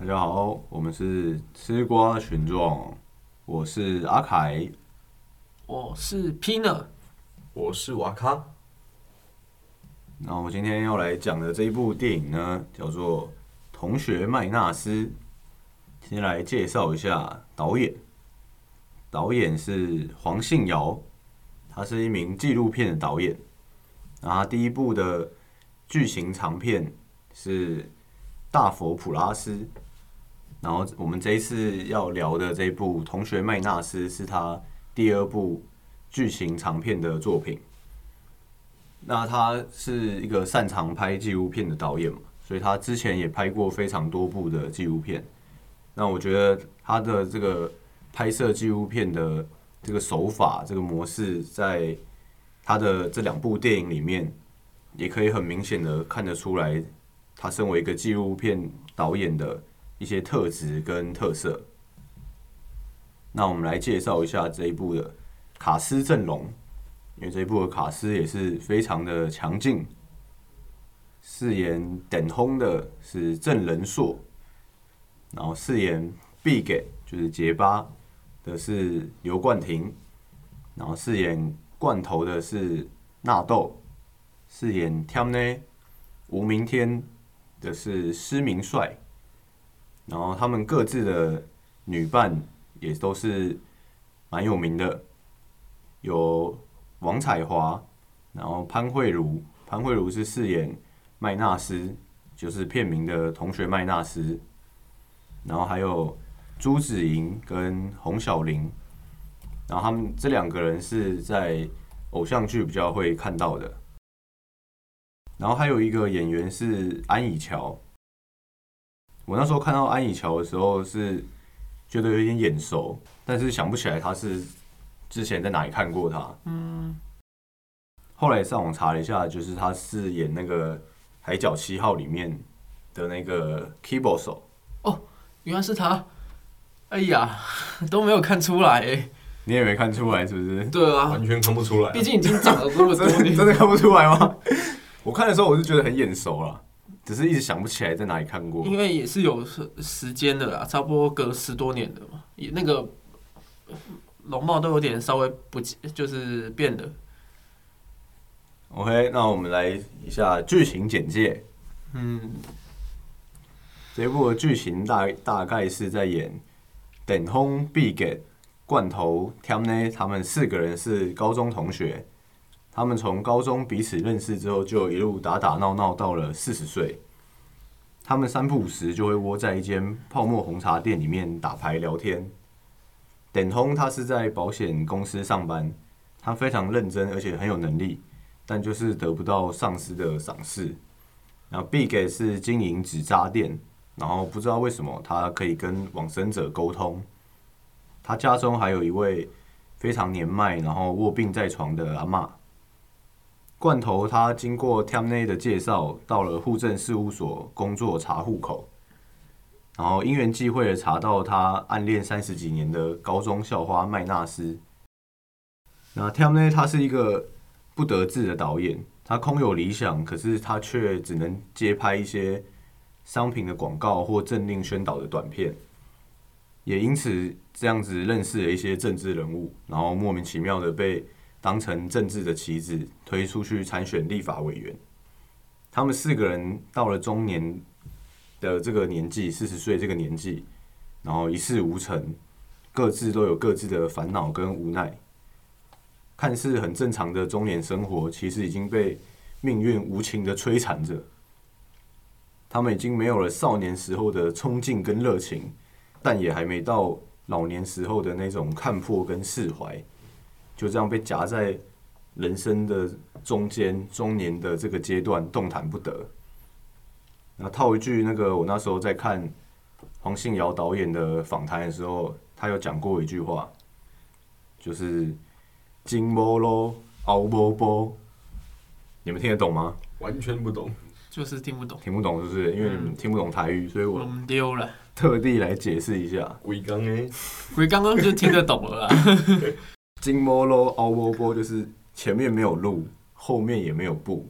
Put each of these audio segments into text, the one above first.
大家好，我们是吃瓜群众，我是阿凯。我是 Pina，我是瓦卡，那我今天要来讲的这一部电影呢，叫做《同学麦纳斯》。先来介绍一下导演，导演是黄信尧，他是一名纪录片的导演。然后他第一部的剧情长片是《大佛普拉斯》，然后我们这一次要聊的这部《同学麦纳斯》是他第二部剧情长片的作品。那他是一个擅长拍纪录片的导演嘛，所以他之前也拍过非常多部的纪录片。那我觉得他的这个拍摄纪录片的这个手法、这个模式，在他的这两部电影里面，也可以很明显的看得出来，他身为一个纪录片导演的一些特质跟特色。那我们来介绍一下这一部的卡斯阵容，因为这一部的卡斯也是非常的强劲。饰演等轰的是郑仁硕，然后饰演 Big 就是结巴的是刘冠廷，然后饰演罐头的是纳豆，饰演 t a m n 吴明天的是施明帅，然后他们各自的女伴也都是蛮有名的，有王彩华，然后潘慧茹，潘慧茹是饰演麦纳斯，就是片名的同学麦纳斯，然后还有朱子莹跟洪小玲，然后他们这两个人是在偶像剧比较会看到的，然后还有一个演员是安以乔，我那时候看到安以乔的时候是觉得有点眼熟，但是想不起来他是之前在哪里看过他。嗯，后来上网查了一下，就是他是演那个《海角七号》里面的那个 keyboard 手。哦原来是他，哎呀，都没有看出来哎。你也没看出来是不是？对啊完，全看不出来。毕竟已经长了这么多真的年，真的看不出来吗？我看的时候我就觉得很眼熟啦，只是一直想不起来在哪里看过。因为也是有时时间的啦，差不多隔十多年的嘛，也那个呃容貌都有点稍微不就是变了。OK，那我们来一下剧情简介。嗯，这一部的剧情大大概是在演等轰、必给、罐头、t a m n 他们四个人是高中同学，他们从高中彼此认识之后，就一路打打闹闹到了四十岁。他们三不五时就会窝在一间泡沫红茶店里面打牌聊天。等轰他是在保险公司上班，他非常认真，而且很有能力，但就是得不到上司的赏识。然后 Big 是经营纸扎店，然后不知道为什么他可以跟往生者沟通。他家中还有一位非常年迈，然后卧病在床的阿嬷。罐头他经过 t a m n 的介绍，到了户政事务所工作查户口，然后因缘际会的查到他暗恋三十几年的高中校花麦纳斯。那 t a m n 他是一个不得志的导演，他空有理想，可是他却只能接拍一些商品的广告或政令宣导的短片，也因此这样子认识了一些政治人物，然后莫名其妙的被当成政治的棋子推出去参选立法委员。他们四个人到了中年的这个年纪，四十岁这个年纪，然后一事无成，各自都有各自的烦恼跟无奈。看似很正常的中年生活，其实已经被命运无情的摧残着。他们已经没有了少年时候的冲劲跟热情，但也还没到老年时候的那种看破跟释怀，就这样被夹在人生的中间，中年的这个阶段动弹不得。那套一句那个，我那时候在看黄信尧导演的访谈的时候，他有讲过一句话，就是“金波咯，熬波波”，你们听得懂吗？完全不懂。就是听不懂，听不懂是不是？因为你们听不懂台语，所以我我们丢了。特地来解释一下。鬼刚哎，鬼刚刚就听得懂了啦。金摸喽，凹波波就是前面没有路，后面也没有步，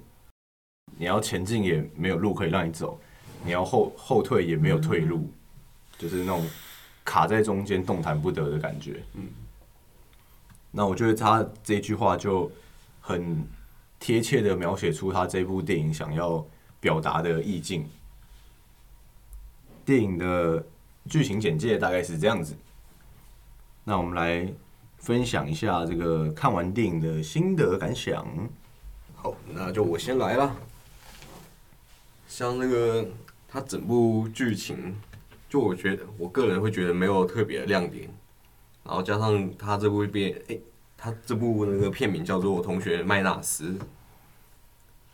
你要前进也没有路可以让你走，你要后后退也没有退路，就是那种卡在中间动弹不得的感觉。嗯，那我觉得他这句话就很贴切的描写出他这部电影想要表达的意境。电影的剧情简介大概是这样子。那我们来分享一下这个看完电影的心得感想。好，那就我先来啦。像那个它整部剧情，就我觉得我个人会觉得没有特别的亮点，然后加上它这部片，诶、它这部那个片名叫做《我同学麦纳斯》，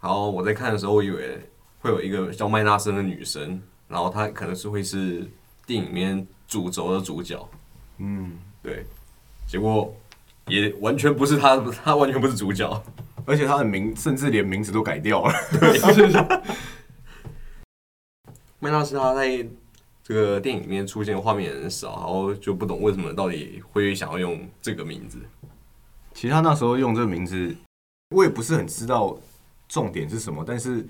然后我在看的时候，我以为会有一个叫麦纳斯的女生，然后她可能是会是电影里面主轴的主角，嗯，对，结果也完全不是他，他完全不是主角。而且他的名甚至连名字都改掉了。麦纳斯他在这个电影里面出现画面很少，然后就不懂为什么到底会想要用这个名字。其实他那时候用这个名字，我也不是很知道重点是什么，但是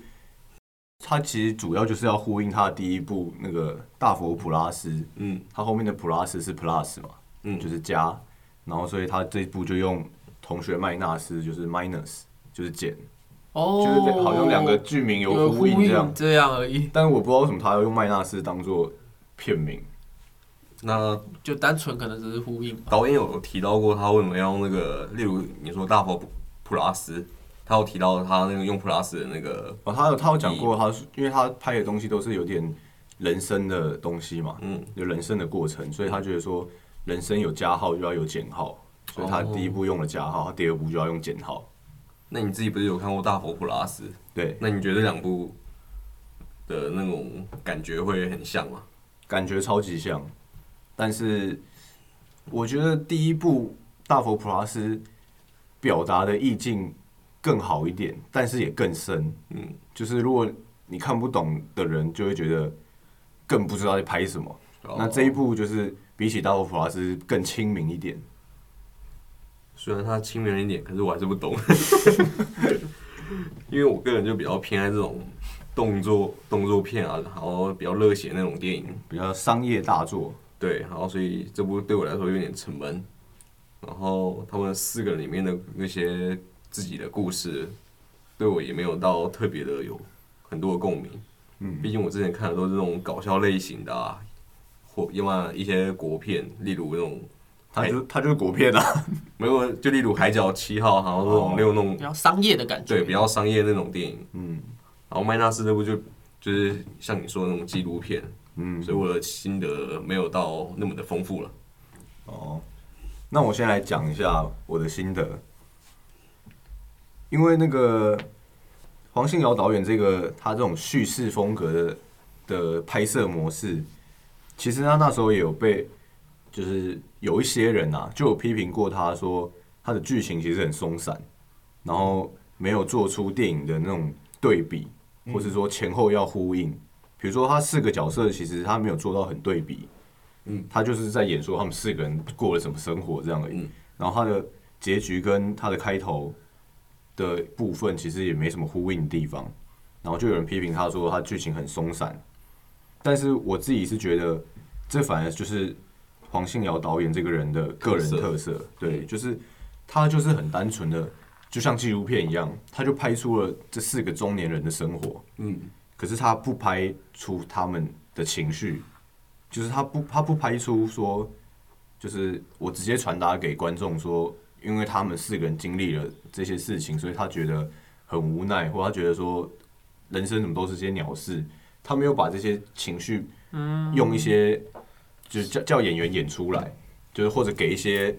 他其实主要就是要呼应他的第一部那个大佛普拉斯，嗯他后面的 plus 是 plus 嘛，嗯，就是加，然后所以他这一部就用同学麦纳斯就是 minus 就是减，哦，就是好像两个剧名有有呼应这样，这样而已，但是我不知道为什么他要用麦纳斯当做片名。那就单纯可能只是呼应吧。导演有提到过他为什么要用那个，例如你说大佛普普拉斯，他有提到他那个用普拉斯的那个，哦，他有他有讲过，他是因为他拍的东西都是有点人生的东西嘛，嗯，有人生的过程，所以他觉得说人生有加号就要有减号，所以他第一步用了加号，他第二步就要用减号。那你自己不是有看过大佛普拉斯？对，那你觉得这两部的那种感觉会很像吗？感觉超级像，但是我觉得第一部大佛普拉斯表达的意境更好一点，但是也更深。嗯，就是如果你看不懂的人，就会觉得更不知道在拍什么。那这一部就是比起大佛普拉斯更亲民一点。虽然它亲民一点，可是我还是不懂，因为我个人就比较偏爱这种动作动作片啊，然后比较热血那种电影，比较商业大作，对，然后所以这部对我来说有点沉闷，然后他们四个里面的那些自己的故事，对我也没有到特别的有很多的共鸣，嗯，毕竟我之前看的都是这种搞笑类型的啊，或要么一些国片，例如那种它就它就是国片啊，没有，就例如《海角七号》，然后那种哦那种那种比较商业的感觉，对比较商业那种电影。嗯然后麦纳斯这部就就是像你说的那种纪录片，嗯，所以我的心得没有到那么的丰富了。哦，那我先来讲一下我的心得，因为那个黄信尧导演这个他这种叙事风格的的拍摄模式，其实他那时候也有被，就是有一些人啊就有批评过他说他的剧情其实很松散，然后没有做出电影的那种对比，或是说前后要呼应。比如说他四个角色，其实他没有做到很对比，嗯，他就是在演说他们四个人过了什么生活这样而已。嗯然后他的结局跟他的开头的部分其实也没什么呼应的地方，然后就有人批评他说他剧情很松散，但是我自己是觉得这反而就是黄信尧导演这个人的个人特色。对，就是他就是很单纯的，就像纪录片一样，他就拍出了这四个中年人的生活，嗯，可是他不拍出他们的情绪，就是他不他不拍出说，就是我直接传达给观众说，因为他们四个人经历了这些事情，所以他觉得很无奈，或他觉得说人生怎么都是些鸟事，他没有把这些情绪，嗯用一些就是叫叫演员演出来，就是或者给一些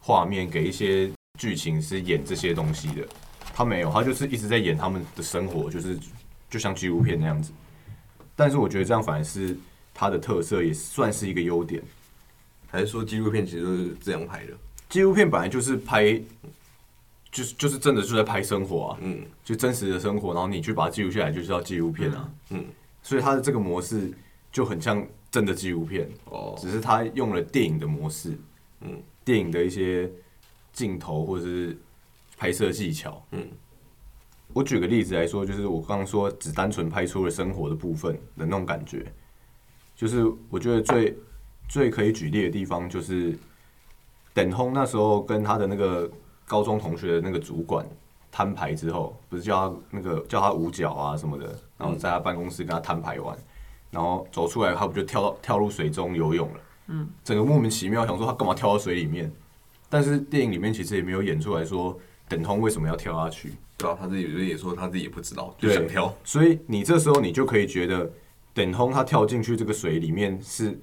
画面，给一些剧情是演这些东西的，他没有，他就是一直在演他们的生活，就是就像纪录片那样子。但是我觉得这样反而是他的特色，也算是一个优点。还是说纪录片其实都是这样拍的？纪录片本来就是拍，就是就是真的就在拍生活啊，嗯就真实的生活，然后你去把它记录下来，就是要纪录片啊。嗯，所以它的这个模式就很像真的纪录片，哦，只是它用了电影的模式，嗯，电影的一些镜头或者是拍摄技巧，嗯。我举个例子来说，就是我刚刚说只单纯拍出了生活的部分的那种感觉。就是我觉得最最可以举例的地方就是等通那时候跟他的那个高中同学的那个主管摊牌之后，不是叫他那个叫他五角啊什么的，然后在他办公室跟他摊牌完，然后走出来，他不就跳到跳入水中游泳了？嗯，整个莫名其妙，想说他干嘛跳到水里面？但是电影里面其实也没有演出来说等通为什么要跳下去。对啊，他自己也说他自己也不知道，就想跳。所以你这时候你就可以觉得，等通他跳进去这个水里面是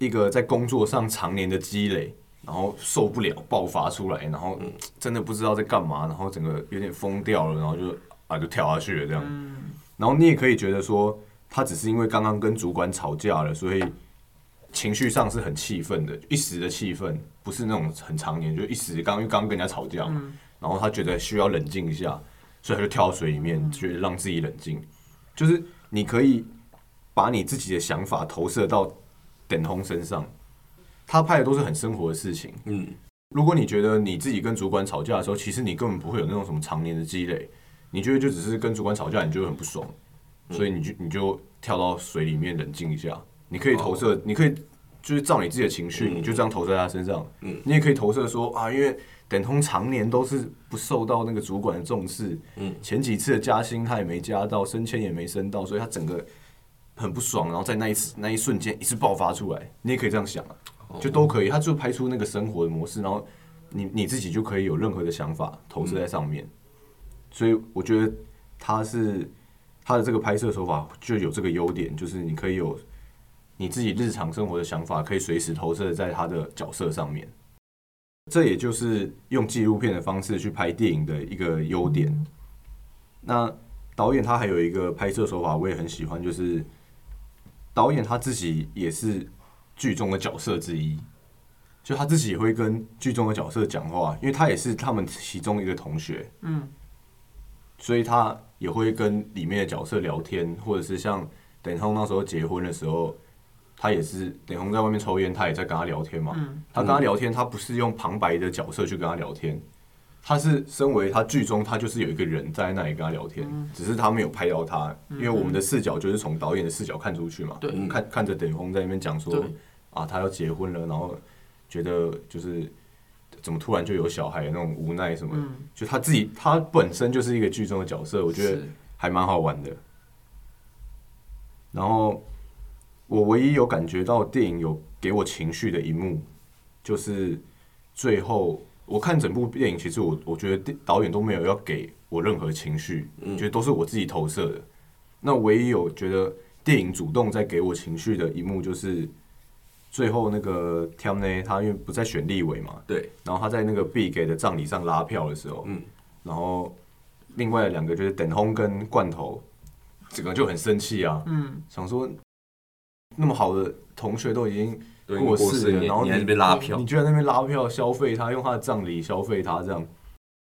一个在工作上常年的积累，然后受不了爆发出来，然后真的不知道在干嘛，然后整个有点疯掉了，然后就啊就跳下去了这样。然后你也可以觉得说，他只是因为刚刚跟主管吵架了，所以情绪上是很气愤的，一时的气愤，不是那种很常年，就一时刚因为刚刚跟人家吵架嘛，然后他觉得需要冷静一下，所以他就跳到水里面，觉得让自己冷静。就是你可以把你自己的想法投射到等通身上，他拍的都是很生活的事情。嗯，如果你觉得你自己跟主管吵架的时候，其实你根本不会有那种什么常年的积累，你觉得就只是跟主管吵架，你就会很不爽，所以你就你就跳到水里面冷静一下。你可以投射，你可以就是照你自己的情绪，你就这样投射在他身上。嗯你也可以投射说啊，因为等通常年都是不受到那个主管的重视，嗯前几次的加薪他也没加到，升迁也没升到，所以他整个很不爽，然后在那一次那一瞬间一次爆发出来，你也可以这样想啊。就都可以，他就拍出那个生活的模式，然后你你自己就可以有任何的想法投射在上面。所以我觉得他是他的这个拍摄手法就有这个优点，就是你可以有你自己日常生活的想法，可以随时投射在他的角色上面。这也就是用纪录片的方式去拍电影的一个优点。那导演他还有一个拍摄手法，我也很喜欢，就是导演他自己也是剧中的角色之一，就他自己也会跟剧中的角色讲话，因为他也是他们其中一个同学，嗯，所以他也会跟里面的角色聊天，或者是像等通那时候结婚的时候，他也是等红在外面抽烟，他也在跟他聊天嘛。嗯。他跟他聊天，他不是用旁白的角色去跟他聊天，他是身为他剧中他就是有一个人在那里跟他聊天，嗯。只是他没有拍到他，因为我们的视角就是从导演的视角看出去嘛。对。我们看看着等红在那边讲说对啊，他要结婚了，然后觉得就是怎么突然就有小孩那种无奈什么的，嗯，就他自己他本身就是一个剧中的角色，我觉得还蛮好玩的。然后我唯一有感觉到电影有给我情绪的一幕，就是最后我看整部电影，其实我我觉得电导演都没有要给我任何情绪，嗯觉得都是我自己投射的。那唯一有觉得电影主动在给我情绪的一幕，就是最后那个 t a m 呢，他因为不在选立委嘛，对，然后他在那个 B 给的葬礼上拉票的时候，嗯，然后另外两个就是等轰跟罐头，整个就很生气啊，嗯，想说那么好的同学都已经过世了，然后你还在那边拉票你，居然在那边拉票消费他，用他的葬礼消费他，这样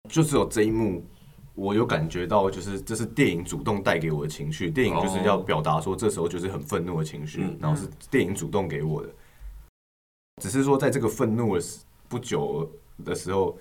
就只有这一幕。我有感觉到，就是这是电影主动带给我的情绪。电影就是要表达说，这时候就是很愤怒的情绪，嗯然后是电影主动给我的。只是说，在这个愤怒的时不久的时候，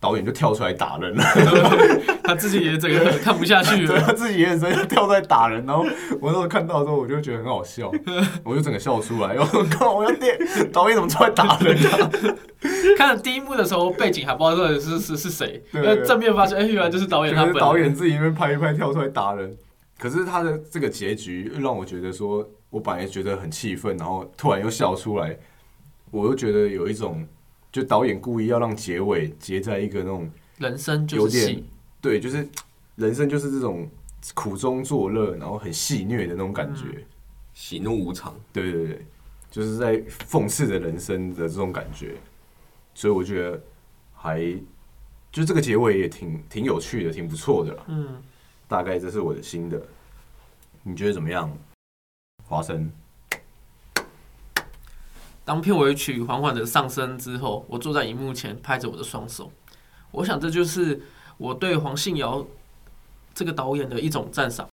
导演就跳出来打人了。他自己也整个看不下去了。他自己也很生气，跳出来打人。然后我那时候看到的时候，我就觉得很好笑，我就整个笑出来。然后靠，我要电导演怎么出来打人啊？看第一幕的时候，背景还不知道到底是是是谁，对那正面发现，哎，原来就是导演他本人。导演自己那边拍一拍，跳出来打人。可是他的这个结局让我觉得说，我本来觉得很气愤，然后突然又笑出来，我又觉得有一种，就导演故意要让结尾结在一个那种人生就有点戏，对，就是人生就是这种苦中作乐，然后很戏谑的那种感觉。喜怒无常。对对对，就是在讽刺着人生的这种感觉，所以我觉得还就这个结尾也挺挺有趣的，挺不错的啦。嗯，大概这是我的心得，你觉得怎么样？华生，当片尾曲缓缓的上升之后，我坐在荧幕前拍着我的双手，我想这就是我对黄信尧这个导演的一种赞赏。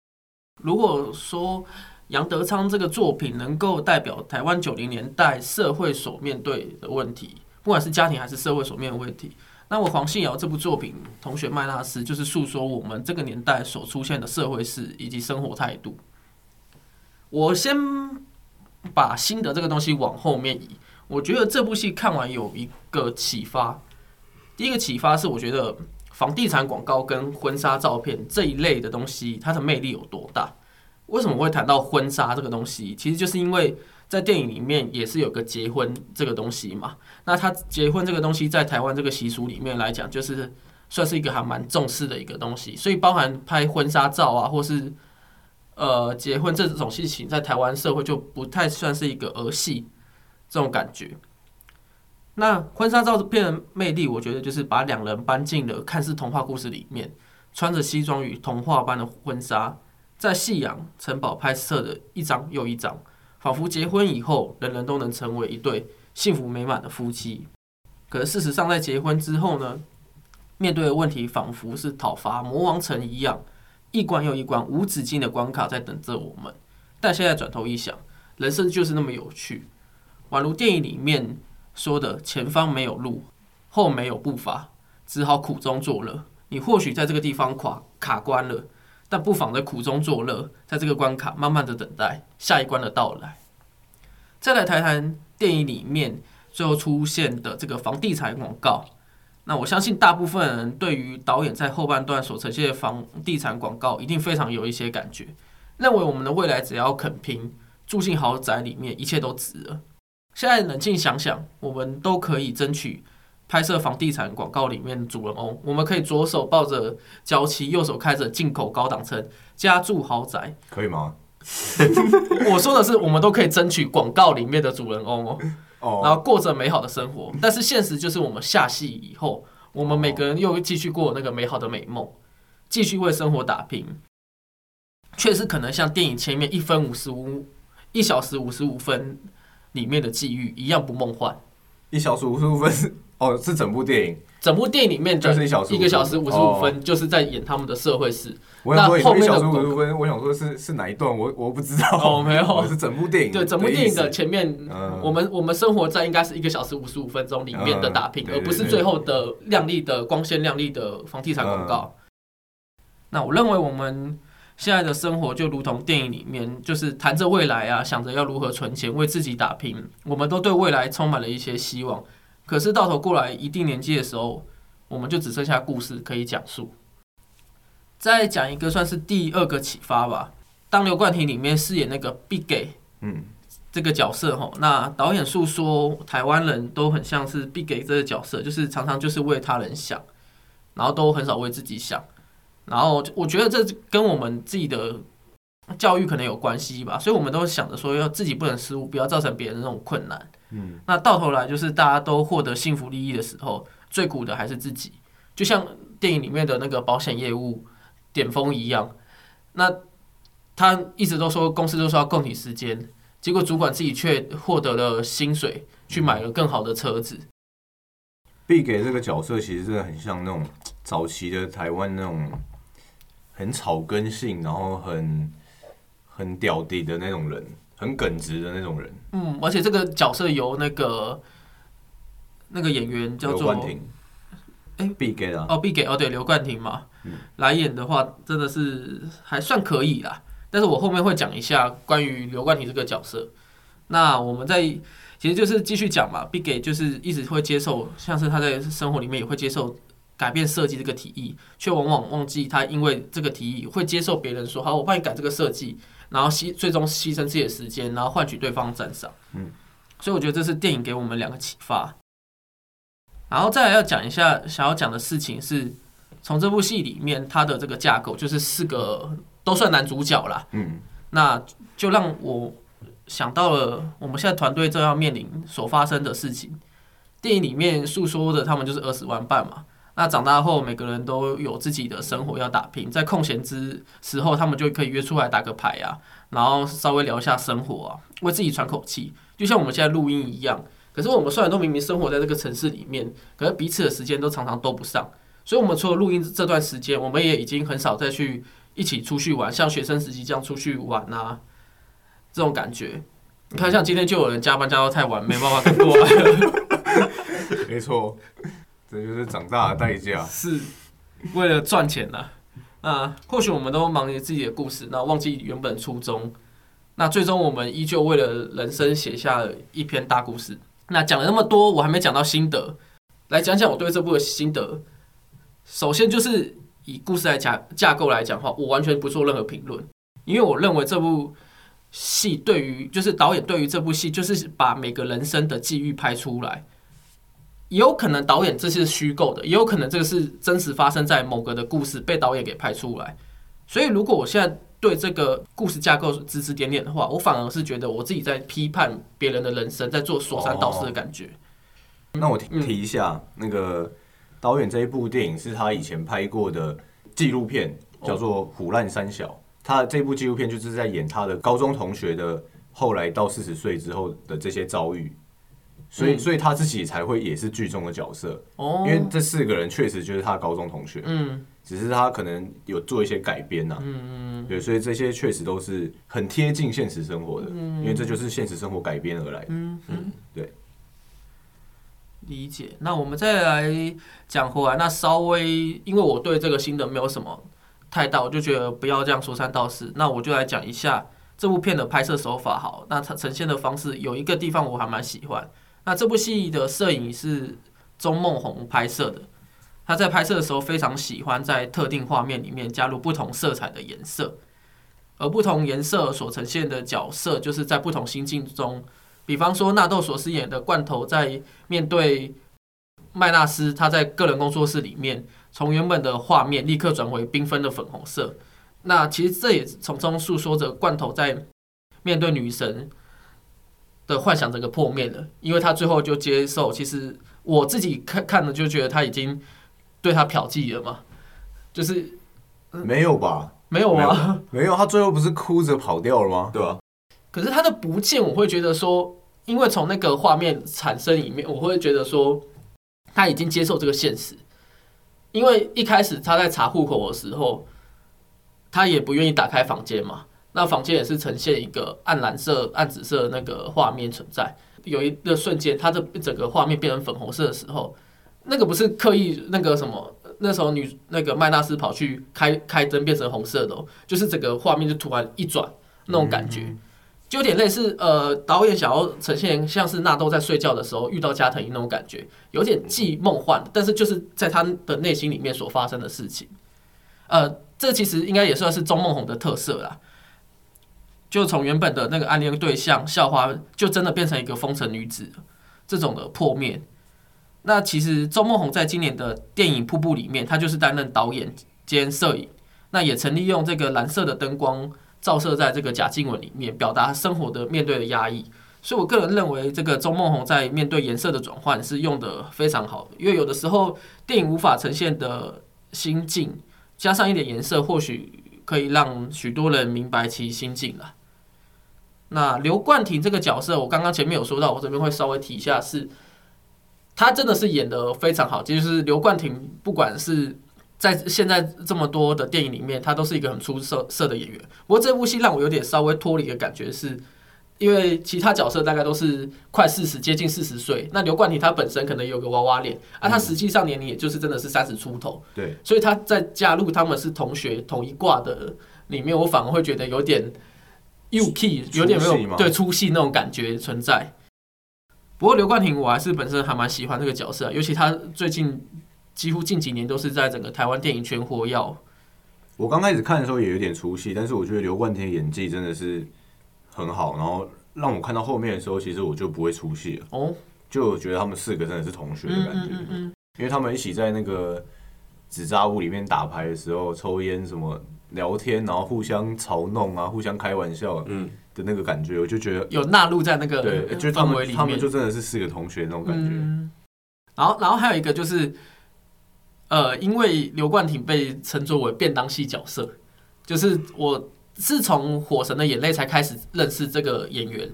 如果说杨德昌这个作品能够代表台湾九零年代社会所面对的问题，不管是家庭还是社会所面的问题，那么黄信尧这部作品《同学麦纳斯》就是诉说我们这个年代所出现的社会事以及生活态度。我先把新的这个东西往后面移。我觉得这部戏看完有一个启发，第一个启发是我觉得房地产广告跟婚纱照片这一类的东西，它的魅力有多大？为什么会谈到婚纱这个东西？其实就是因为在电影里面也是有个结婚这个东西嘛。那他结婚这个东西在台湾这个习俗里面来讲，就是算是一个还蛮重视的一个东西，所以包含拍婚纱照啊，或是呃结婚这种事情，在台湾社会就不太算是一个儿戏这种感觉。那婚纱照片的魅力，我觉得就是把两人搬进了看似童话故事里面，穿着西装与童话般的婚纱。在信仰城堡拍摄的一张又一张，仿佛结婚以后人人都能成为一对幸福美满的夫妻。可事实上，在结婚之后呢，面对的问题仿佛是讨伐魔王城一样，一关又一关无止境的关卡在等着我们。但现在转头一想，人生就是那么有趣，宛如电影里面说的：“前方没有路，后没有步伐，只好苦中作乐。”你或许在这个地方卡卡关了。但不妨在苦中作乐，在这个关卡慢慢的等待下一关的到来。再来谈谈电影里面最后出现的这个房地产广告。那我相信大部分人对于导演在后半段所呈现的房地产广告，一定非常有一些感觉，认为我们的未来只要肯拼，住进豪宅里面，一切都值了。现在冷静想想，我们都可以争取。拍摄房地产广告里面的主人翁，我们可以左手抱着娇妻，右手开着进口高档车，家住豪宅，可以吗？我说的是，我们都可以争取广告里面的主人翁哦，然后过着美好的生活。但是现实就是，我们下戏以后，我们每个人又继续过那个美好的美梦，继续为生活打拼，确实可能像电影前面一分五十五一小时五十五分里面的际遇一样不梦幻。一小时五十五分是哦，是整部电影。整部电影里面就是一小时一个小时五十五分，就是在演他们的社会史。那后面的小时五十五分，我想说是是哪一段？我我不知道。哦，没有，是整部电影。对，整部电影的前面，我们我们生活在应该是一个小时五十五分钟里面的打拼，而不是最后的亮丽的光鲜亮丽的房地产广告。那我认为我们现在的生活就如同电影里面，就是谈着未来啊，想着要如何存钱为自己打拼，我们都对未来充满了一些希望。可是到头过来一定年纪的时候，我们就只剩下故事可以讲述。再讲一个算是第二个启发吧。当刘冠廷里面饰演那个 Big Gay，嗯，这个角色哈，那导演诉说台湾人都很像是 Big Gay 这个角色，就是常常就是为他人想，然后都很少为自己想。然后我觉得这跟我们自己的教育可能有关系吧，所以我们都想着说要自己不能失误，不要造成别人那种困难。嗯，那到头来就是大家都获得幸福利益的时候，最苦的还是自己。就像电影里面的那个保险业务点峰一样，那他一直都说公司都说要供体时间，结果主管自己却获得了薪水，去买了更好的车子。B 给这个角色其实真的很像那种早期的台湾那种很草根性，然后很很屌地的那种人。很耿直的那种人，嗯，而且这个角色由那个那个演员叫做刘冠廷，哎，必给啊，哦，必给哦，对，刘冠廷嘛，来演的话真的是还算可以啦。但是我后面会讲一下关于刘冠廷这个角色。那我们在其实就是继续讲嘛，必给就是一直会接受，像是他在生活里面也会接受改变设计这个提议，却往往忘记他因为这个提议会接受别人说好，我帮你改这个设计。然后牺最终牺牲自己的时间，然后换取对方赞赏。嗯，所以我觉得这是电影给我们两个启发。然后再来要讲一下想要讲的事情是，从这部戏里面它的这个架构就是四个都算男主角啦。嗯，那就让我想到了我们现在团队正要面临所发生的事情。电影里面诉说的他们就是二十万半嘛。那长大后，每个人都有自己的生活要打拼，在空闲之时候，他们就可以约出来打个牌啊，然后稍微聊一下生活啊，为自己喘口气，就像我们现在录音一样。可是我们虽然都明明生活在这个城市里面，可是彼此的时间都常常都不上，所以我们除了录音这段时间，我们也已经很少再去一起出去玩，像学生时期这样出去玩啊，这种感觉。你看，像今天就有人加班加到太晚，没办法过来。没错。这就是长大的代价，是为了赚钱呐。啊，或许我们都忙于自己的故事，那忘记原本初衷。那最终我们依旧为了人生写下了一篇大故事。那讲了那么多，我还没讲到心得，来讲讲我对这部的心得。首先就是以故事来架架构来讲的话，我完全不做任何评论，因为我认为这部戏对于就是导演对于这部戏就是把每个人生的际遇拍出来。也有可能导演这是虚构的，也有可能这个是真实发生在某个的故事被导演给拍出来。所以，如果我现在对这个故事架构指指点点的话，我反而是觉得我自己在批判别人的人生，在做说三道四的感觉。那我提提一下，那个导演这一部电影是他以前拍过的纪录片，叫做《虎烂三小》。他这部纪录片就是在演他的高中同学的后来到四十岁之后的这些遭遇。所以，所以他自己才会也是剧中的角色，哦。因为这四个人确实就是他高中同学，嗯，只是他可能有做一些改编呐，嗯嗯，对，所以这些确实都是很贴近现实生活的，因为这就是现实生活改编而来的，嗯嗯，对，理解。那我们再来讲回来，那稍微因为我对这个新的没有什么太大，我就觉得不要这样说三道四，那我就来讲一下这部片的拍摄手法好，那它呈现的方式有一个地方我还蛮喜欢。那这部戏的摄影是钟梦红拍摄的，他在拍摄的时候非常喜欢在特定画面里面加入不同色彩的颜色，而不同颜色所呈现的角色就是在不同心境中，比方说纳豆所饰演的罐头在面对麦纳斯，他在个人工作室里面，从原本的画面立刻转为缤纷的粉红色，那其实这也从中诉说着罐头在面对女神。的幻想整个破灭了，因为他最后就接受。其实我自己看看了，就觉得他已经对他嫖妓了嘛，就是没有吧？没有啊，没有。他最后不是哭着跑掉了吗？对啊。可是他的不见，我会觉得说，因为从那个画面产生里面，我会觉得说他已经接受这个现实。因为一开始他在查户口的时候，他也不愿意打开房间嘛。那房间也是呈现一个暗蓝色、暗紫色的那个画面存在。有一个瞬间，它的整个画面变成粉红色的时候，那个不是刻意那个什么，那时候女那个麦纳斯跑去开开灯变成红色的，就是整个画面就突然一转那种感觉，就有点类似呃导演想要呈现像是纳豆在睡觉的时候遇到加藤鹰那种感觉，有点既梦幻，但是就是在他的内心里面所发生的事情。呃，这其实应该也算是钟梦红的特色啦。就从原本的那个暗恋对象校花，就真的变成一个风尘女子，这种的破灭。那其实周梦红在今年的电影《瀑布》里面，她就是担任导演兼摄影，那也曾利用这个蓝色的灯光照射在这个贾静雯里面，表达生活的面对的压抑。所以我个人认为，这个周梦红在面对颜色的转换是用的非常好，因为有的时候电影无法呈现的心境，加上一点颜色，或许可以让许多人明白其心境了。那刘冠廷这个角色，我刚刚前面有说到，我这边会稍微提一下，是他真的是演的非常好。就是刘冠廷，不管是在现在这么多的电影里面，他都是一个很出色色的演员。不过这部戏让我有点稍微脱离的感觉，是因为其他角色大概都是快四十，接近四十岁。那刘冠廷他本身可能有个娃娃脸，啊，他实际上年龄也就是真的是三十出头。对，所以他在加入他们是同学同一挂的里面，我反而会觉得有点。U K 有点没有对粗戏那种感觉存在，不过刘冠廷我还是本身还蛮喜欢这个角色，尤其他最近几乎近几年都是在整个台湾电影圈活跃。我刚开始看的时候也有点出戏，但是我觉得刘冠廷演技真的是很好，然后让我看到后面的时候，其实我就不会出戏了。哦，就觉得他们四个真的是同学的感觉，因为他们一起在那个纸扎屋里面打牌的时候抽烟什么。聊天，然后互相嘲弄啊，互相开玩笑，嗯。的那个感觉，我就觉得有纳入在那个对，就他们他们就真的是四个同学那种感觉。然后，然后还有一个就是，呃，因为刘冠廷被称作为便当系角色，就是我是从《火神的眼泪》才开始认识这个演员，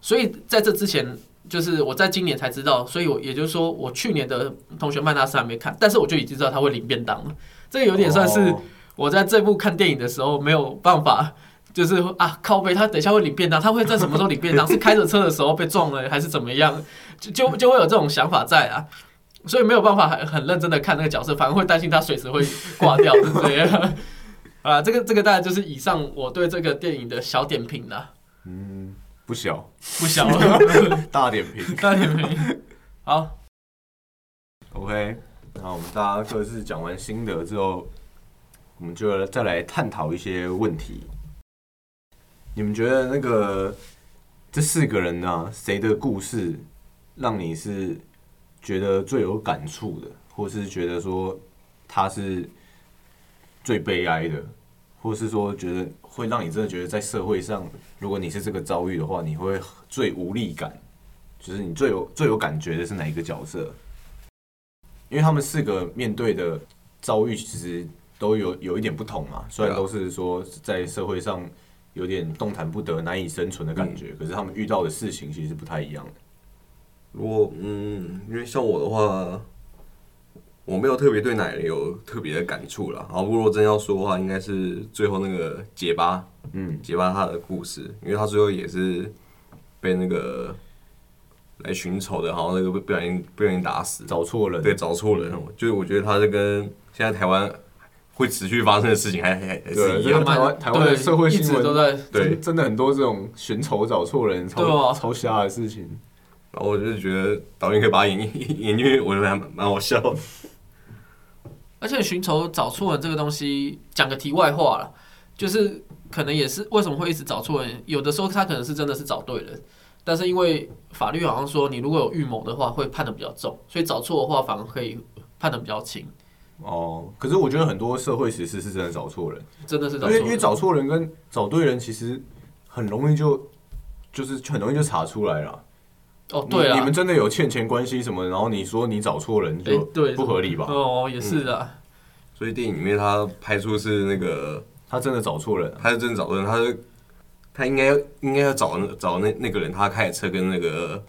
所以在这之前，就是我在今年才知道，所以我也就是说，我去年的同学麦纳斯还没看，但是我就已经知道他会领便当了，这个有点算是。我在这部看电影的时候没有办法，就是啊靠背，他等一下会领便当，他会在什么时候领便当？是开着车的时候被撞了，还是怎么样？就就就会有这种想法在啊，所以没有办法很很认真的看那个角色，反而会担心他随时会挂掉，是这样 啊。这个这个大概就是以上我对这个电影的小点评啦。嗯，不小，不小了，大点评。大点评。好，OK，那我们大家各自讲完心得之后，我们就再来探讨一些问题。你们觉得那个这四个人呢、谁的故事让你是觉得最有感触的，或是觉得说他是最悲哀的，或是说觉得会让你真的觉得在社会上，如果你是这个遭遇的话，你会最无力感，就是你最有最有感觉的是哪一个角色？因为他们四个面对的遭遇其实都有有一点不同嘛，虽然都是说在社会上有点动弹不得、难以生存的感觉，可是他们遇到的事情其实不太一样的。如果嗯，因为像我的话，我没有特别对奶人有特别的感触啦。然后如果真要说的话，应该是最后那个结巴，嗯，结巴他的故事，因为他最后也是被那个来寻仇的，然后那个被不小心不小心打死，找错人，对，找错人，就是我觉得他是跟现在台湾会持续发生的事情还还还对是一样。台湾台湾的社会新闻一直都在对真真的很多这种寻仇找错人、超、对啊超瞎的事情。然后我就觉得导演可以把他演演进去，我觉得还蛮蛮好笑的。而且寻仇找错人这个东西，讲个题外话了，就是可能也是为什么会一直找错人，有的时候他可能是真的是找对人，但是因为法律好像说你如果有预谋的话，会判的比较重，所以找错的话反而可以判的比较轻，哦，可是我觉得很多社会实事是真的找错人，真的是因为因为找错人。找错人跟找对人其实很容易就就是很容易就查出来了。哦，对啊你你们，真的有欠钱关系什么，然后你说你找错人哎就对，不合理吧？哦，也是的，所以电影里面他拍出是那个，他真的找错人啊，他是真的找错人，他是他应该要应该要找那找那那个人，他开的车跟那个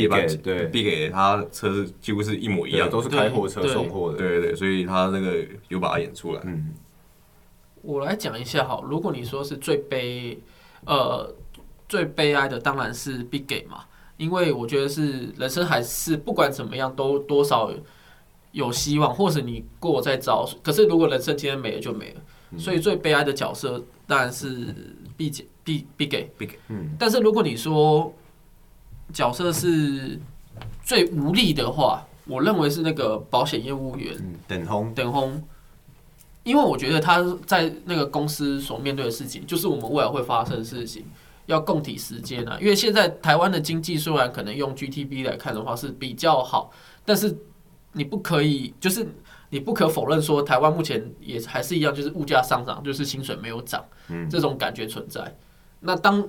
递把给对必给他车子几乎是一模一样都是开货车送货的。对对对，所以他那个有把它演出来。嗯，我来讲一下哈，如果你说是最悲，呃，最悲哀的当然是 Big Game 嘛，因为我觉得是人生还是不管怎么样都多少有希望，或者你过再糟，可是如果人生今天没了就没了，所以最悲哀的角色当然是 Big Big Big Game。Big 嗯，但是如果你说角色是最无力的话，我认为是那个保险业务员。嗯，等红等红，因为我觉得他在那个公司所面对的事情，就是我们未来会发生的事情，要共体时间啊。因为现在台湾的经济虽然可能用 GTP 来看的话是比较好，但是你不可以，就是你不可否认说，台湾目前也还是一样，就是物价上涨，就是薪水没有涨，嗯这种感觉存在。那当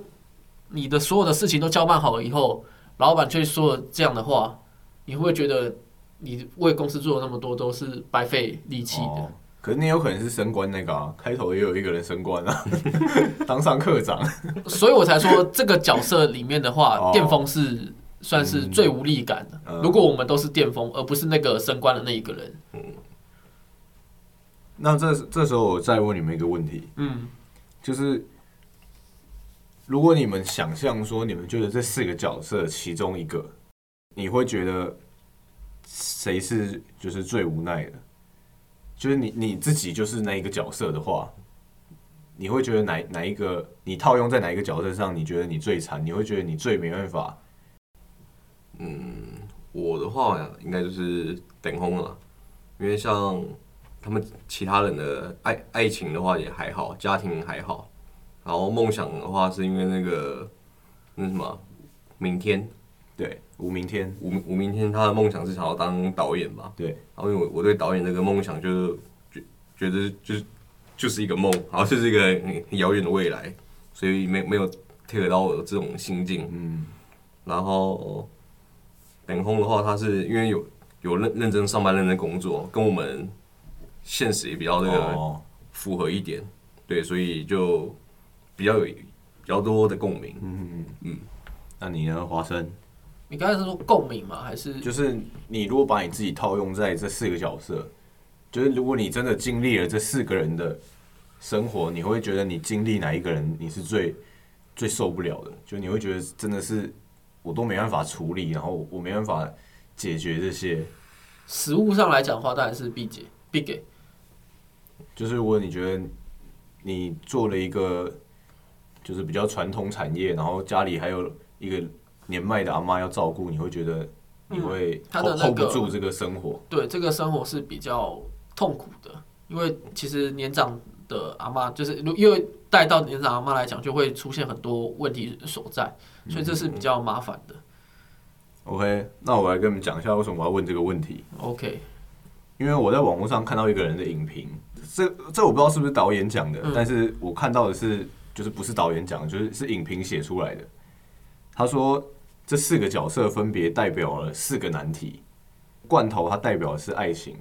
你的所有的事情都交办好了以后，老板却说了这样的话，你会不会觉得你为公司做了那么多都是白费力气的？哦，可是你有可能是升官那个啊，开头也有一个人升官啊，当上科长。所以我才说这个角色里面的话，哦巅峰是算是最无力感的。嗯如果我们都是巅峰，而不是那个升官的那一个人，那这这时候我再问你们一个问题，嗯，就是如果你们想象说，你们觉得这四个角色其中一个，你会觉得谁是就是最无奈的？就是你你自己就是那一个角色的话，你会觉得哪哪一个你套用在哪一个角色上，你觉得你最惨？你会觉得你最没办法？嗯我的话应该就是等红了，因为像他们其他人的爱爱情的话也还好，家庭还好，然后梦想的话是因为那个那什么明天。对，吴明天，吴吴明天他的梦想是想要当导演嘛，对，然后因为我我对导演这个梦想就是觉觉得就是就是一个梦，然后就是一个很很遥远的未来，所以没没有 take 到我的这种心境。嗯，然后等空的话，他是因为有有认认真上班、认真工作，跟我们现实也比较那个哦，符合一点，对，所以就比较有比较多的共鸣。嗯嗯嗯，那你呢，华生？你刚才是说共鸣吗？还是就是你如果把你自己套用在这四个角色，就是如果你真的经历了这四个人的生活，你会觉得你经历哪一个人你是最最受不了的？就你会觉得真的是我都没办法处理，然后我没办法解决这些。实物上来讲的话，当然是必解必给。就是如果你觉得你做了一个，就是比较传统产业，然后家里还有一个年迈的阿妈要照顾，你会觉得你会他的 hold 不住这个生活。对，这个生活是比较痛苦的，因为其实年长的阿妈就是如因为带到年长阿妈来讲，就会出现很多问题所在，所以这是比较麻烦的。OK，那我来跟你们讲一下为什么我要问这个问题。OK，因为我在网络上看到一个人的影评，这这我不知道是不是导演讲的，嗯但是我看到的是就是不是导演讲的，就是是影评写出来的。他说这四个角色分别代表了四个难题。罐头它代表的是爱情，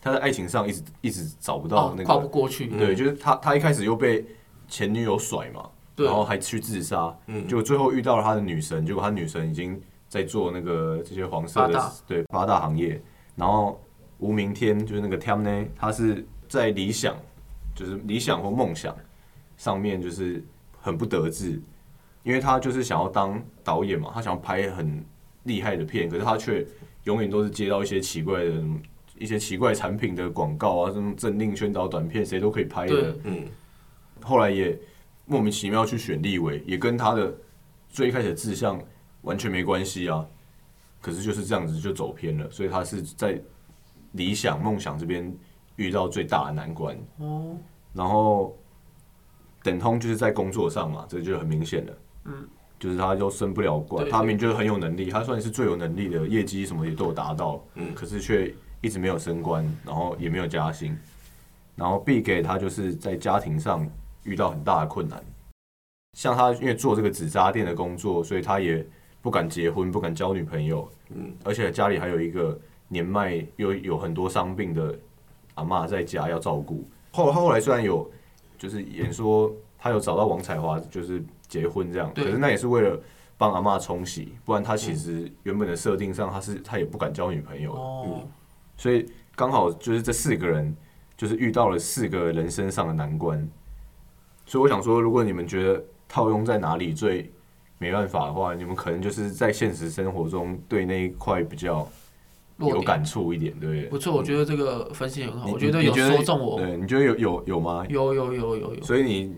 他在爱情上一直一直找不到那，哦跨不个，过去，对，就是他他一开始又被前女友甩嘛，然后还去自杀，嗯结果最后遇到了他的女神，结果他女神已经在做那个这些黄色的对八大行业，然后无名天就是那个 Tam 呢，他是在理想就是理想或梦想上面就是很不得志，因为他就是想要当导演嘛，他想要拍很厉害的片，可是他却永远都是接到一些奇怪的一些奇怪产品的广告啊，这种政令宣导短片，谁都可以拍的。嗯，后来也莫名其妙去选立委，也跟他的最开始的志向完全没关系啊。可是就是这样子就走偏了，所以他是在理想梦想这边遇到最大的难关。哦，然后等通就是在工作上嘛，这就很明显了。嗯，就是他就升不了官，他明明就是很有能力，他算是最有能力的，业绩什么也都有达到，嗯可是却一直没有升官，然后也没有加薪。然后 B 给他就是在家庭上遇到很大的困难，像他因为做这个纸扎店的工作，所以他也不敢结婚，不敢交女朋友，嗯，而且家里还有一个年迈又有很多伤病的阿嬷在家要照顾。后后来虽然有就是演说他有找到王彩华，就是结婚这样，可是那也是为了帮阿嬷冲洗，不然他其实原本的设定上他是他也不敢交女朋友的，哦，所以刚好就是这四个人就是遇到了四个人生上的难关。所以我想说，如果你们觉得套用在哪里最没办法的话，你们可能就是在现实生活中对那一块比较有感触一点，对不对？不错，我觉得这个分析很好，我觉得有说中我，对，你觉得有有有吗？有有有有有所以你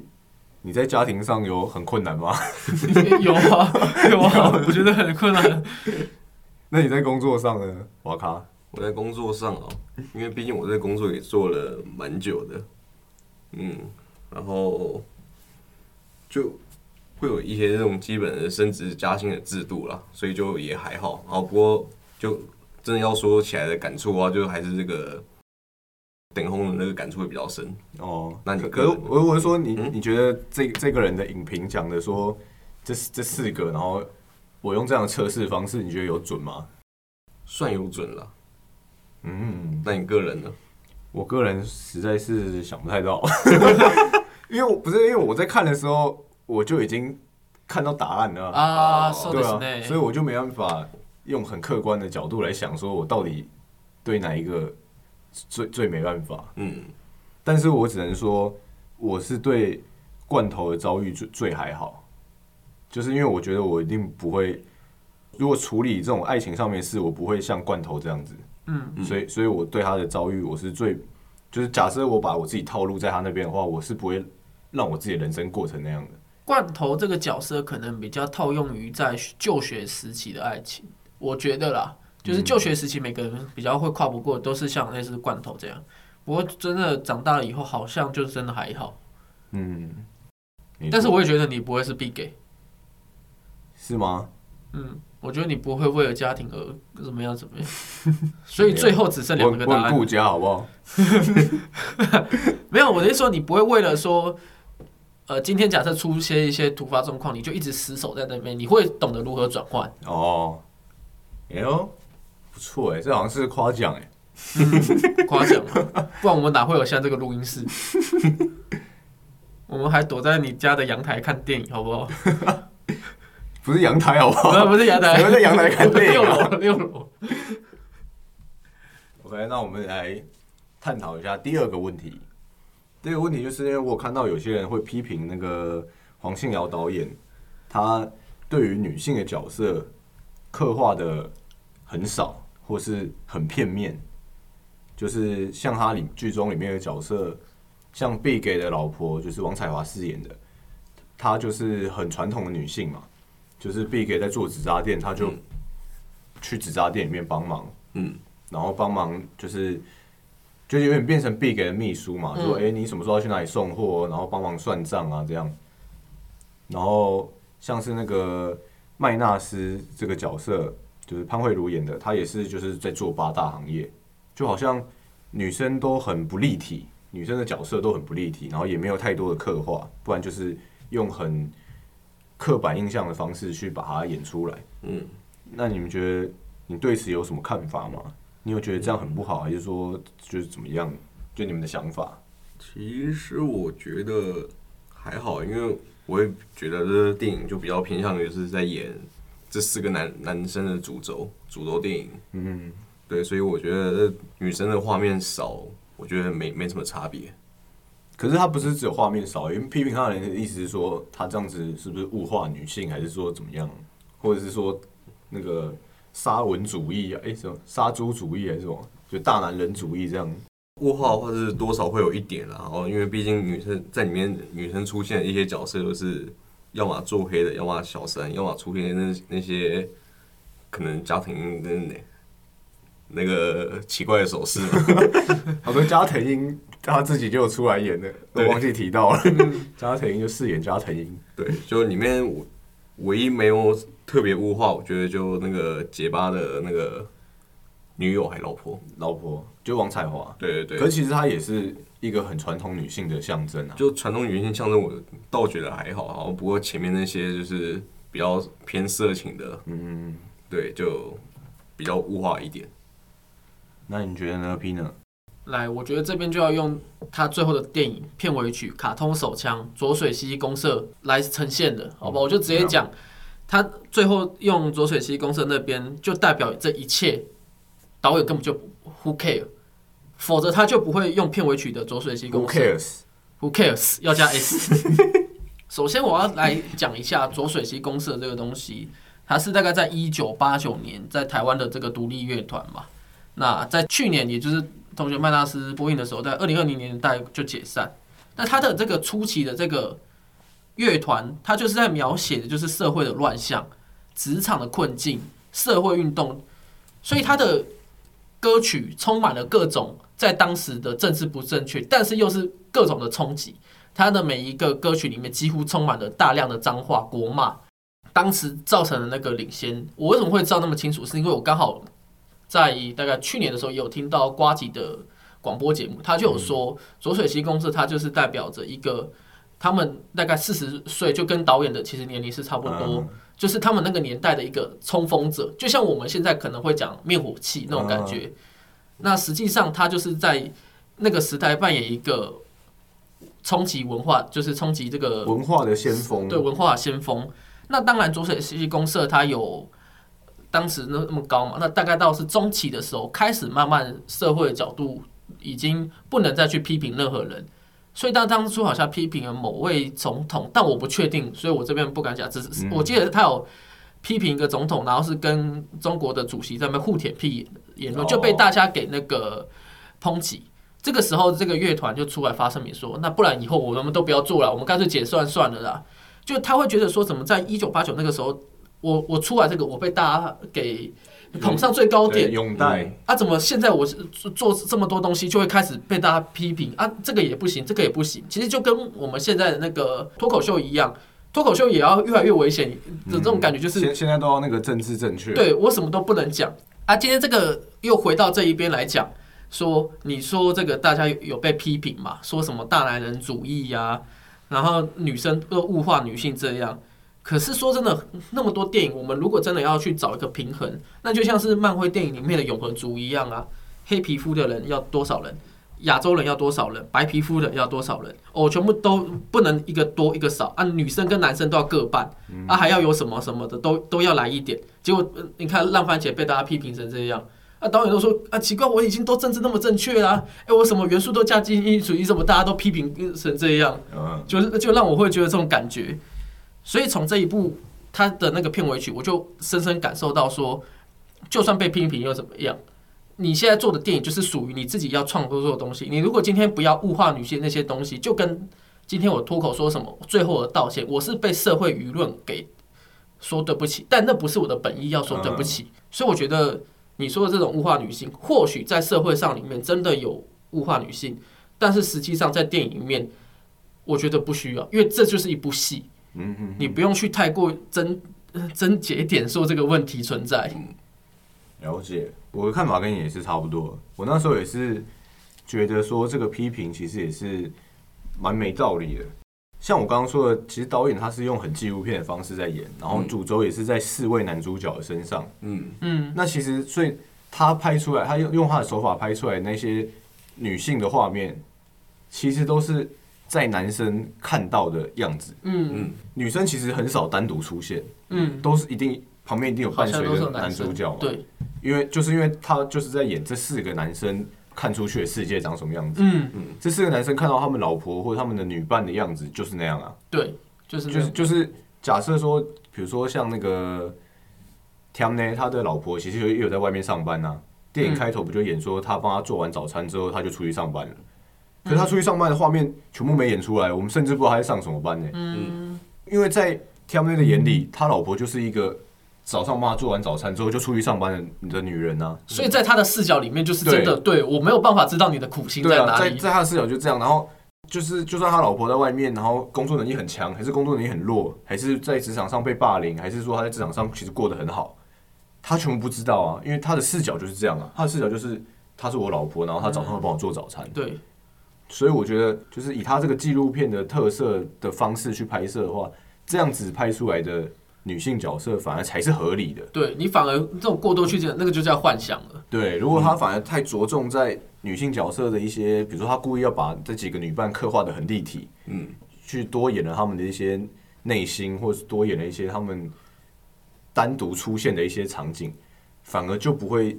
你在家庭上有很困难吗？有啊 有啊，我觉得很困难。那你在工作上呢？瓦卡，我在工作上哦，因为毕竟我在工作也做了蛮久的，嗯，然后就会有一些这种基本的升职加薪的制度啦，所以就也还好。然后不过就真的要说起来的感触的话，就还是这个等红的那个感触会比较深。哦，那你可可是个人呢我我是说你，嗯你觉得这这个人的影评讲的说这这四个，然后我用这样的测试方式，你觉得有准吗？算有准了，嗯，那你个人呢？我个人实在是想不太到，因为我不是因为我在看的时候我就已经看到答案了啊，哦そう对啊，ですね。所以我就没办法 用很客观的角度来想，说我到底对哪一个最最没办法。嗯，但是我只能说，我是对罐头的遭遇最最还好，就是因为我觉得我一定不会，如果处理这种爱情上面的事，我不会像罐头这样子，嗯，嗯所以所以我对他的遭遇，我是最，就是假设我把我自己套路在他那边的话，我是不会让我自己的人生过成那样的。罐头这个角色可能比较套用于在就学时期的爱情，我觉得啦，就是就学时期每个人比较会跨不过，都是像类似罐头这样。不过真的长大了以后，好像就真的还好。嗯，但是我也觉得你不会是必给，是吗？嗯，我觉得你不会为了家庭而怎么样怎么样，所以最后只剩两个答案顾。家好不好？没有，我的意思说你不会为了说，呃，今天假设出现一些突发状况，你就一直死守在那边，你会懂得如何转换。哦，哎呦，不错哎，这好像是夸奖哎。夸奖嘛，不然我们哪会有现在这个录音室？我们还躲在你家的阳台看电影，好不好？不是阳台好不好不是阳台，我们在阳台看电影六啊楼六楼。OK，那我们来探讨一下第二个问题。第二个问题就是因为我看到有些人会批评那个黄信尧导演，他对于女性的角色刻画的很少，或是很片面。就是像他里剧中里面的角色，像被给的老婆，就是王彩华饰演的，她就是很传统的女性嘛，就是 Big 在做纸扎店，她就嗯。去纸扎店里面帮忙，嗯，然后帮忙就是就有点变成 Big 的秘书嘛，嗯说哎、诶你什么时候要去哪里送货，然后帮忙算账啊这样。然后像是那个麦纳斯这个角色，就是潘慧茹演的，她也是就是在做八大行业，就好像女生都很不立体，女生的角色都很不立体，然后也没有太多的刻画，不然就是用很刻板印象的方式去把它演出来。嗯，那你们觉得你对此有什么看法吗？你有觉得这样很不好，还是说就是怎么样？就你们的想法？其实我觉得还好，因为我也觉得这电影就比较偏向于是在演这四个男男生的主轴主轴电影，嗯，对，所以我觉得这女生的画面少，我觉得没没什么差别。可是他不是只有画面少，因为批评他的人的意思是说，他这样子是不是物化女性，还是说怎么样，或者是说那个沙文主义啊？哎、什么杀猪主义还是什么？就大男人主义这样？物化的话是多少会有一点啦，然后因为毕竟女生在里面，女生出现的一些角色都是要么做黑的，要么小三，要么出现那那些可能家庭跟那那个奇怪的手势。好多加藤鹰他自己就有出来演的，我忘记提到了。加藤鹰就饰演加藤鹰，对，就里面我唯一没有特别物化，我觉得就那个结巴的那个女友还老婆。老婆就王彩华。对对对，可是其实他也是一个很传统女性的象征啊。就传统女性象征，我倒觉得还好，啊不过前面那些就是比较偏色情的，嗯，对，就比较物化一点。那你觉得呢？P 呢？来，我觉得这边就要用他最后的电影片尾曲《卡通手枪左水溪公社》来呈现的，好吧？我就直接讲，他最后用左水溪公社那边就代表这一切，导演根本就 who care，否则他就不会用片尾曲的左水溪 Who 公社。cares？Who cares？要加 s。首先，我要来讲一下左水溪公社这个东西，它是大概在一九八九年在台湾的这个独立乐团嘛。那在去年，也就是同学麦纳斯播映的时候，在二零二零年代就解散。那他的这个初期的这个乐团，他就是在描写的就是社会的乱象、职场的困境、社会运动，所以他的歌曲充满了各种在当时的政治不正确，但是又是各种的冲击。他的每一个歌曲里面几乎充满了大量的脏话、国骂，当时造成的那个领先。我为什么会知道那么清楚？是因为我刚好在大概去年的时候有听到瓜吉的广播节目，他就有说左水溪公司，它就是代表着一个他们大概四十岁，就跟导演的其实年龄是差不多。嗯就是他们那个年代的一个冲锋者，就像我们现在可能会讲灭火器那种感觉。那实际上，他就是在那个时代扮演一个冲击文化，就是冲击这个文化的先锋。对文化的先锋。那当然，浊水溪公社它有当时那那么高嘛，那大概到是中期的时候，开始慢慢社会的角度已经不能再去批评任何人。所以，当当初好像批评了某位总统，但我不确定，所以我这边不敢讲。只是嗯我记得他有批评一个总统，然后是跟中国的主席在那边互舔屁言论，哦就被大家给那个抨击。这个时候，这个乐团就出来发声明说：“那不然以后我们都不要做了，我们干脆解散算了啦。”就他会觉得说，怎么在一九八九那个时候，我我出来这个，我被大家给捧上最高点，拥戴。啊，怎么现在我是做做这么多东西，就会开始被大家批评啊？这个也不行，这个也不行。其实就跟我们现在的那个脱口秀一样，脱口秀也要越来越危险的这种感觉，就是、现现在都要那个政治正确。，对我什么都不能讲啊。今天这个又回到这一边来讲，说你说这个大家有被批评嘛？说什么大男人主义呀、然后女生又物化女性这样。可是说真的，那么多电影，我们如果真的要去找一个平衡，那就像是漫威电影里面的永恒族一样啊，黑皮肤的人要多少人，亚洲人要多少人，白皮肤的要多少人，哦，全部都不能一个多一个少啊，女生跟男生都要各半啊，还要有什么什么的都都要来一点。结果、呃你看烂番茄被大家批评成这样。啊，导演都说啊，奇怪，我已经都政治那么正确啦、哎、我什么元素都加精英主义，怎么大家都批评成这样？嗯，就是就让我会觉得这种感觉。所以从这一部他的那个片尾曲，我就深深感受到说，就算被批评又怎么样？你现在做的电影就是属于你自己要创作做的东西。你如果今天不要物化女性那些东西，就跟今天我脱口说什么，最后的道歉，我是被社会舆论给说对不起，但那不是我的本意要说对不起，所以我觉得你说的这种物化女性，或许在社会上里面真的有物化女性，但是实际上在电影里面，我觉得不需要，因为这就是一部戏，嗯嗯，你不用去太过真真节点说这个问题存在。了解，我的看法跟你也是差不多。我那时候也是觉得说这个批评其实也是蛮没道理的。像我刚刚说的，其实导演他是用很纪录片的方式在演，然后主轴也是在四位男主角的身上。嗯，嗯，那其实所以他拍出来，他用用他的手法拍出来那些女性的画面，其实都是在男生看到的样子。嗯嗯女生其实很少单独出现，嗯，都是一定旁边一定有伴随像都是的男主角嘛。对，因为就是因为他就是在演这四个男生看出去的世界长什么样子。嗯嗯这四个男生看到他们老婆或者他们的女伴的样子就是那样啊，对，就是就是就是假设说，比如说像那个 Tam 呢，他的老婆其实也有在外面上班啊。电影嗯开头不就演说他帮他做完早餐之后，他就出去上班了。可是他出去上班的画面全部没演出来，我们甚至不知道他在上什么班呢。嗯因为在 Tam 的眼里，他老婆就是一个早上帮他做完早餐之后就出去上班的的女人啊。所以在他的视角里面，就是真的，对我没有办法知道你的苦心对啊，哪里。在在他的视角就这样，然后就是就算他老婆在外面，然后工作能力很强，还是工作能力很弱，还是在职场上被霸凌，还是说他在职场上其实过得很好，他全部不知道啊，因为他的视角就是这样啊，他的视角就是她是我老婆，然后她早上会帮我做早餐，对，所以我觉得就是以他这个纪录片的特色的方式去拍摄的话，这样子拍出来的女性角色反而才是合理的。对你反而这种过多去讲，那个就叫幻想了。对，如果他反而太着重在女性角色的一些，比如说他故意要把这几个女伴刻画的很立体，嗯，去多演了他们的一些内心，或是多演了一些他们单独出现的一些场景，反而就不会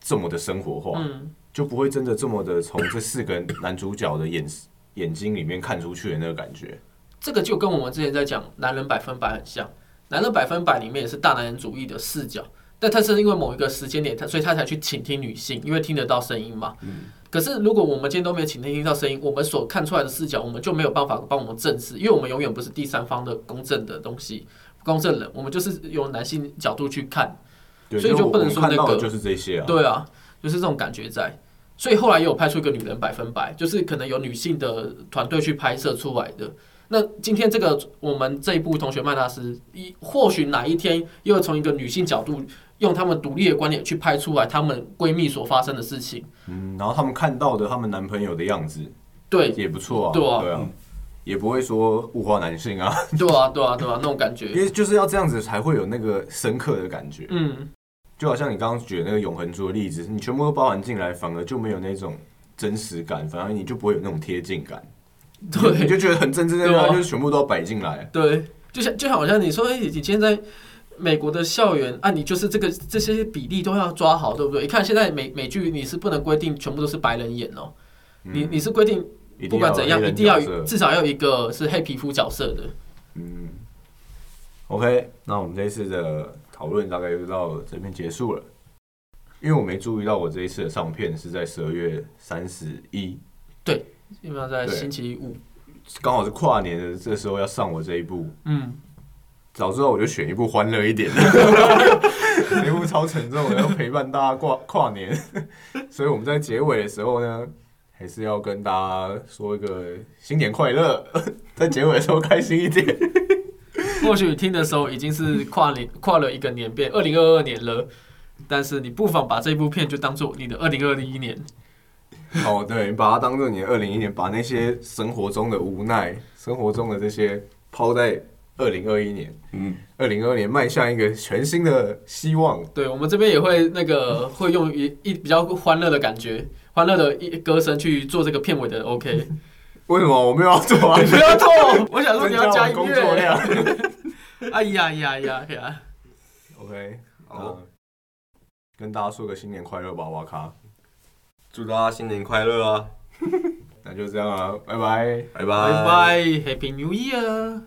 这么的生活化，嗯，就不会真的这么的从这四个男主角的眼眼睛里面看出去的那个感觉。这个就跟我们之前在讲男人百分百很像，男人百分百里面也是大男人主义的视角，但他是因为某一个时间点，他所以他才去倾听女性，因为听得到声音嘛。可是如果我们今天都没有倾听听到声音，我们所看出来的视角，我们就没有办法帮我们证实，因为我们永远不是第三方的公正的东西，公正人，我们就是由男性角度去看。所以就不能说那个就是这些啊。对啊，就是这种感觉在。所以后来也有拍出一个女人百分百，就是可能有女性的团队去拍摄出来的。那今天这个我们这一部《同学麦大师》，一或许哪一天又从一个女性角度，用她们独立的观点去拍出来她们闺蜜所发生的事情。嗯，然后她们看到的她们男朋友的样子对，也不错啊，对啊对啊，也不会说物化男性啊，对啊，对啊，对啊，那种感觉因。为就是要这样子才会有那个深刻的感觉。嗯，就好像你刚刚举的那个永恒族的例子，你全部都包含进来，反而就没有那种真实感，反而你就不会有那种贴近感。你就你对就觉得很正对啊。正，就是全部都要摆进来。对，就像就好像你说，哎、你今天在美国的校园啊，你就是这个这些比例都要抓好，对不对？你看现在美美剧你是不能规定全部都是白人演哦，你你是规定不管怎样，一定要至少要有一个是黑皮肤角色的。嗯，OK，那我们这一次的讨论大概就到这边结束了。因为我没注意到我这一次的上片是在十二月三十一，基本上在星期五，刚好是跨年的这时候要上我这一部。嗯，早知道我就选一部欢乐一点的，一部超沉重的，要陪伴大家跨跨年。所以我们在结尾的时候呢，还是要跟大家说一个新年快乐，在结尾的时候开心一点。或许听的时候已经是跨年跨了一个年变，二零二二年了。但是你不妨把这部片就当做你的二零二一年，哦，对，你把它当做你的二零一年，把那些生活中的无奈、生活中的这些抛在二零二一年，嗯，二零二二年迈向一个全新的希望。对我们这边也会那个会用一一比较欢乐的感觉，欢乐的一歌声去做这个片尾的 OK。为什么我没有要做啊？你不要做，我想说你要加工作。量。哎呀呀呀呀！OK，好好，跟大家说个新年快乐吧，瓦卡。祝大家新年快乐啊！那就这样啊，拜拜。拜拜拜，Happy New Year！